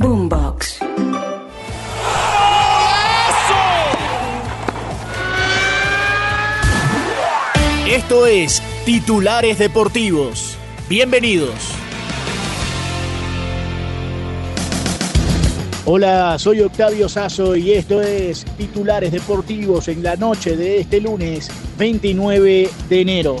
Boombox. Esto es Titulares Deportivos. Bienvenidos. Hola, soy Octavio Sazo y esto es Titulares Deportivos en la noche de este lunes 29 de enero.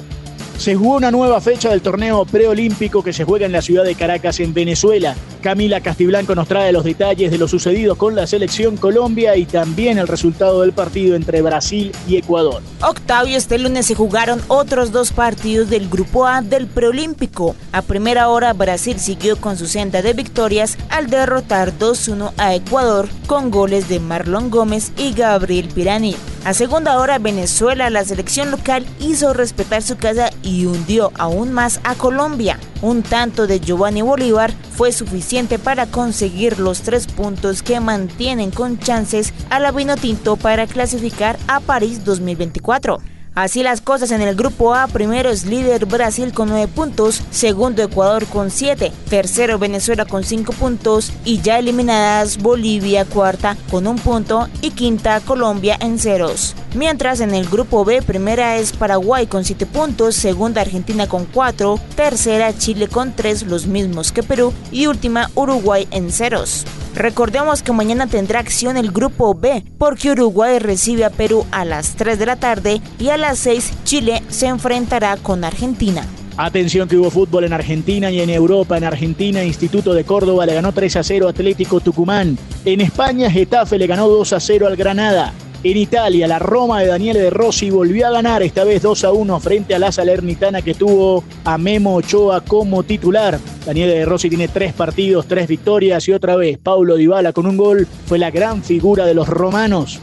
Se jugó una nueva fecha del torneo preolímpico que se juega en la ciudad de Caracas, en Venezuela. Camila Castiblanco nos trae los detalles de lo sucedido con la selección Colombia y también el resultado del partido entre Brasil y Ecuador. Octavio, este lunes se jugaron otros dos partidos del Grupo A del Preolímpico. A primera hora, Brasil siguió con su senda de victorias al derrotar 2-1 a Ecuador con goles de Marlon Gómez y Gabriel Pirani. A segunda hora, Venezuela, la selección local, hizo respetar su casa y hundió aún más a Colombia. Un tanto de Giovanni Bolívar fue suficiente para conseguir los tres puntos que mantienen con chances a la Vinotinto para clasificar a París 2024. Así las cosas en el grupo A, primero es líder Brasil con 9 puntos, segundo Ecuador con 7, tercero Venezuela con 5 puntos y ya eliminadas Bolivia cuarta con un punto y quinta Colombia en ceros. Mientras en el grupo B, primera es Paraguay con 7 puntos, segunda Argentina con 4, tercera Chile con 3, los mismos que Perú y última Uruguay en ceros. Recordemos que mañana tendrá acción el grupo B, porque Uruguay recibe a Perú a las 3 de la tarde y a las 6 Chile se enfrentará con Argentina. Atención que hubo fútbol en Argentina y en Europa. En Argentina, Instituto de Córdoba le ganó 3 a 0 Atlético Tucumán. En España, Getafe le ganó 2 a 0 al Granada. En Italia, la Roma de Daniele De Rossi volvió a ganar, esta vez 2 a 1 frente a la Salernitana que tuvo a Memo Ochoa como titular. Daniele De Rossi tiene tres partidos, tres victorias y otra vez Paulo Dybala con un gol fue la gran figura de los romanos.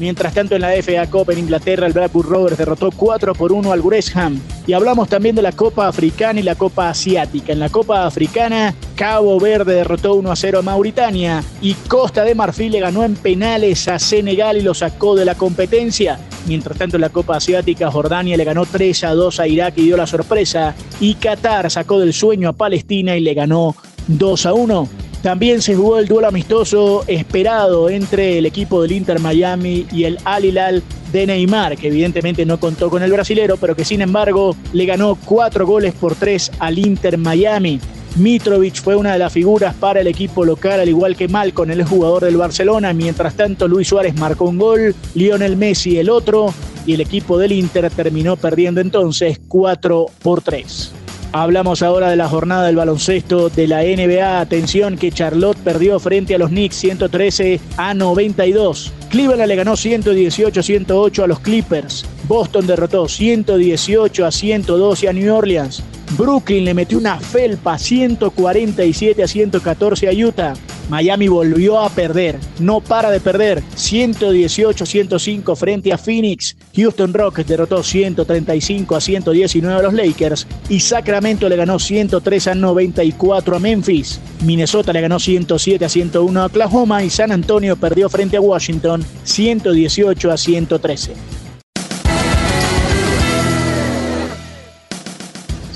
Mientras tanto, en la FA Cup en Inglaterra, el Blackburn Rovers derrotó 4 por 1 al Gresham. Y hablamos también de la Copa Africana y la Copa Asiática. En la Copa Africana, Cabo Verde derrotó 1 a 0 a Mauritania y Costa de Marfil le ganó en penales a Senegal y lo sacó de la competencia. Mientras tanto, en la Copa Asiática, Jordania le ganó 3 a 2 a Irak y dio la sorpresa. Y Qatar sacó del sueño a Palestina y le ganó 2 a 1. También se jugó el duelo amistoso esperado entre el equipo del Inter Miami y el Al Hilal de Neymar, que evidentemente no contó con el brasilero, pero que sin embargo le ganó cuatro goles por tres al Inter Miami. Mitrovic fue una de las figuras para el equipo local, al igual que Malcon, el jugador del Barcelona. Mientras tanto, Luis Suárez marcó un gol, Lionel Messi el otro, y el equipo del Inter terminó perdiendo entonces 4 por 3. Hablamos ahora de la jornada del baloncesto de la NBA. Atención que Charlotte perdió frente a los Knicks 113 a 92. Cleveland le ganó 118-108 a los Clippers. Boston derrotó 118 a 112 a New Orleans. Brooklyn le metió una felpa 147 a 114 a Utah. Miami volvió a perder, no para de perder, 118-105 frente a Phoenix. Houston Rockets derrotó 135 a 119 a los Lakers y Sacramento le ganó 103 a 94 a Memphis. Minnesota le ganó 107 a 101 a Oklahoma y San Antonio perdió frente a Washington 118 a 113.